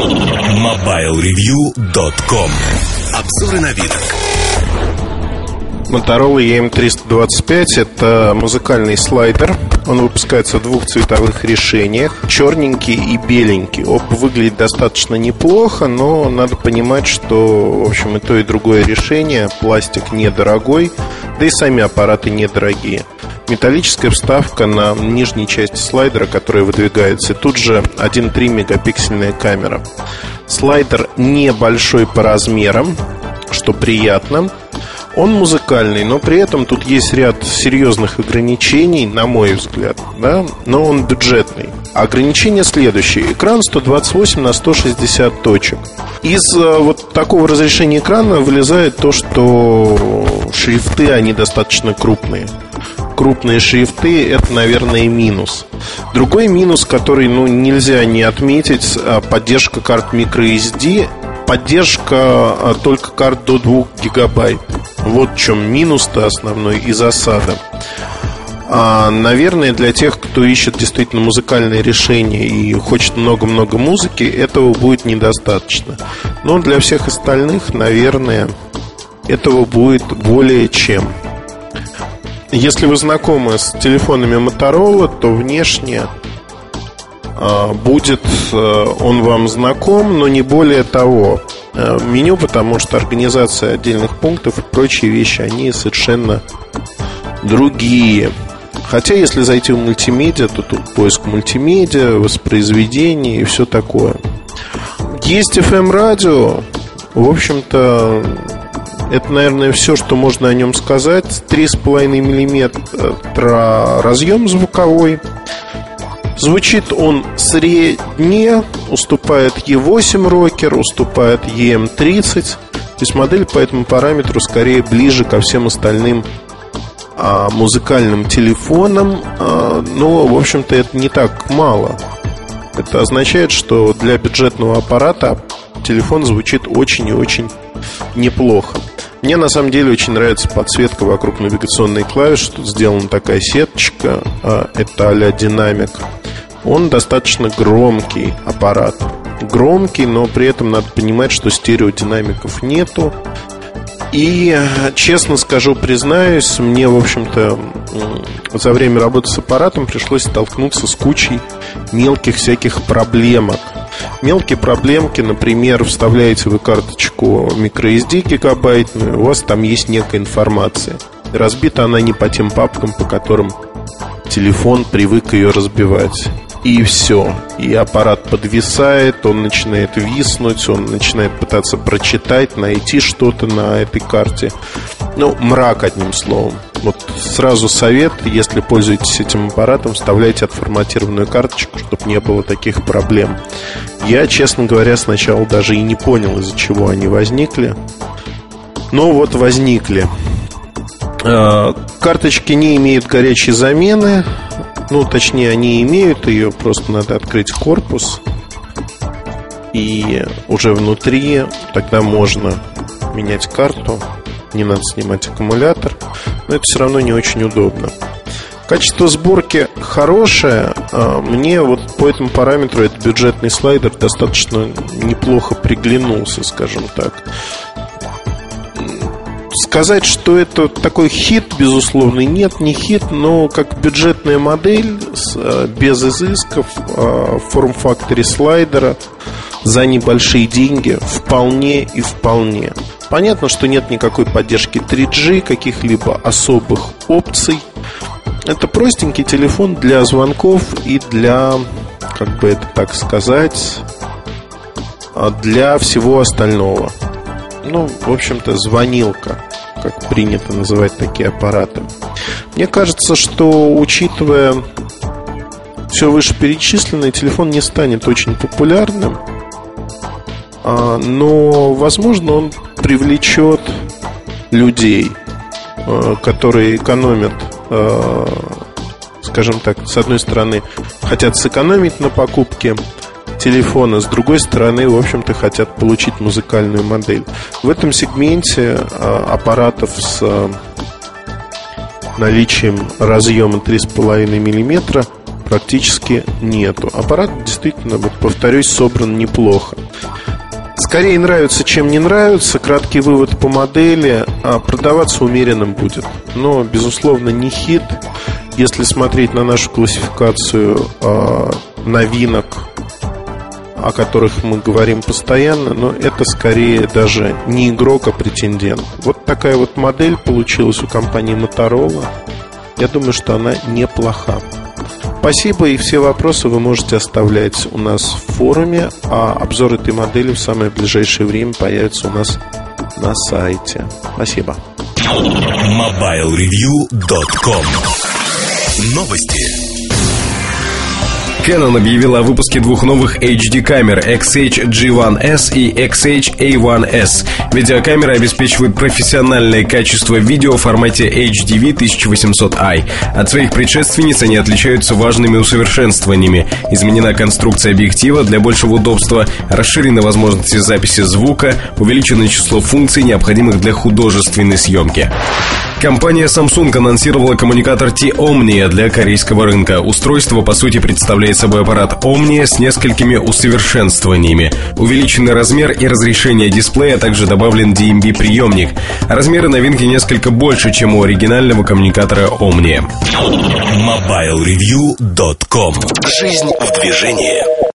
MobileReview.com Обзоры на вид. Motorola EM325 это музыкальный слайдер. Он выпускается в двух цветовых решениях. Черненький и беленький. Оба выглядят достаточно неплохо, но надо понимать, что, в общем, и то, и другое решение. Пластик недорогой, да и сами аппараты недорогие. Металлическая вставка на нижней части слайдера, которая выдвигается. Тут же 1,3 мегапиксельная камера. Слайдер небольшой по размерам, что приятно. Он музыкальный, но при этом тут есть ряд серьезных ограничений, на мой взгляд, да, но он бюджетный. Ограничение следующее. Экран 128 на 160 точек. Из э, вот такого разрешения экрана вылезает то, что шрифты, они достаточно крупные крупные шрифты это, наверное, минус. Другой минус, который ну, нельзя не отметить, а, поддержка карт microSD, поддержка а, только карт до 2 гигабайт. Вот в чем минус-то основной и засада. А, наверное, для тех, кто ищет действительно музыкальное решение и хочет много-много музыки, этого будет недостаточно. Но для всех остальных, наверное, этого будет более чем. Если вы знакомы с телефонами Motorola, то внешне а, будет а, он вам знаком, но не более того. А, меню, потому что организация отдельных пунктов и прочие вещи, они совершенно другие. Хотя, если зайти в мультимедиа, то тут поиск мультимедиа, воспроизведение и все такое. Есть FM-радио. В общем-то, это, наверное, все, что можно о нем сказать. 3,5 мм разъем звуковой. Звучит он средне, уступает E8 рокер, уступает EM30. То есть модель по этому параметру скорее ближе ко всем остальным а, музыкальным телефонам. А, но, в общем-то, это не так мало. Это означает, что для бюджетного аппарата телефон звучит очень и очень неплохо. Мне на самом деле очень нравится подсветка вокруг навигационной клавиши. Тут сделана такая сеточка. А, это а-ля динамик. Он достаточно громкий аппарат. Громкий, но при этом надо понимать, что стереодинамиков нету. И, честно скажу, признаюсь, мне, в общем-то, за время работы с аппаратом пришлось столкнуться с кучей мелких всяких проблемок – Мелкие проблемки, например, вставляете вы карточку microSD гигабайтную, у вас там есть некая информация. Разбита она не по тем папкам, по которым телефон привык ее разбивать. И все. И аппарат подвисает, он начинает виснуть, он начинает пытаться прочитать, найти что-то на этой карте. Ну, мрак, одним словом. Вот сразу совет, если пользуетесь этим аппаратом, вставляйте отформатированную карточку, чтобы не было таких проблем. Я, честно говоря, сначала даже и не понял, из-за чего они возникли. Но вот возникли. А, карточки не имеют горячей замены. Ну, точнее, они имеют ее, просто надо открыть корпус. И уже внутри тогда можно менять карту. Не надо снимать аккумулятор. Но это все равно не очень удобно. Качество сборки хорошее. А, мне вот по этому параметру этот бюджетный слайдер достаточно неплохо приглянулся, скажем так. Сказать, что это такой хит, безусловно, нет, не хит, но как бюджетная модель а, без изысков а, в форм-факторе слайдера за небольшие деньги вполне и вполне. Понятно, что нет никакой поддержки 3G, каких-либо особых опций. Это простенький телефон для звонков и для, как бы это так сказать, для всего остального. Ну, в общем-то, звонилка, как принято называть такие аппараты. Мне кажется, что учитывая все вышеперечисленное, телефон не станет очень популярным, а, но, возможно, он привлечет людей, а, которые экономят Э, скажем так, с одной стороны, хотят сэкономить на покупке телефона, с другой стороны, в общем-то, хотят получить музыкальную модель. В этом сегменте аппаратов с наличием разъема 3,5 мм практически нету. Аппарат действительно, вот повторюсь, собран неплохо. Скорее нравится, чем не нравится. Краткий вывод по модели. А продаваться умеренным будет. Но, безусловно, не хит. Если смотреть на нашу классификацию э, новинок, о которых мы говорим постоянно, но это скорее даже не игрок, а претендент. Вот такая вот модель получилась у компании Motorola. Я думаю, что она неплоха. Спасибо, и все вопросы вы можете оставлять у нас в форуме, а обзор этой модели в самое ближайшее время появится у нас на сайте. Спасибо. MobileReview.com Новости. Canon объявила о выпуске двух новых HD-камер XH-G1S и XH-A1S. Видеокамеры обеспечивают профессиональное качество видео в формате HDV 1800i. От своих предшественниц они отличаются важными усовершенствованиями. Изменена конструкция объектива для большего удобства, расширены возможности записи звука, увеличено число функций, необходимых для художественной съемки. Компания Samsung анонсировала коммуникатор T-Omnia для корейского рынка. Устройство, по сути, представляет собой аппарат Omnia с несколькими усовершенствованиями. Увеличенный размер и разрешение дисплея, а также добавлен DMB-приемник. Размеры новинки несколько больше, чем у оригинального коммуникатора Omnia. MobileReview.com Жизнь в движении.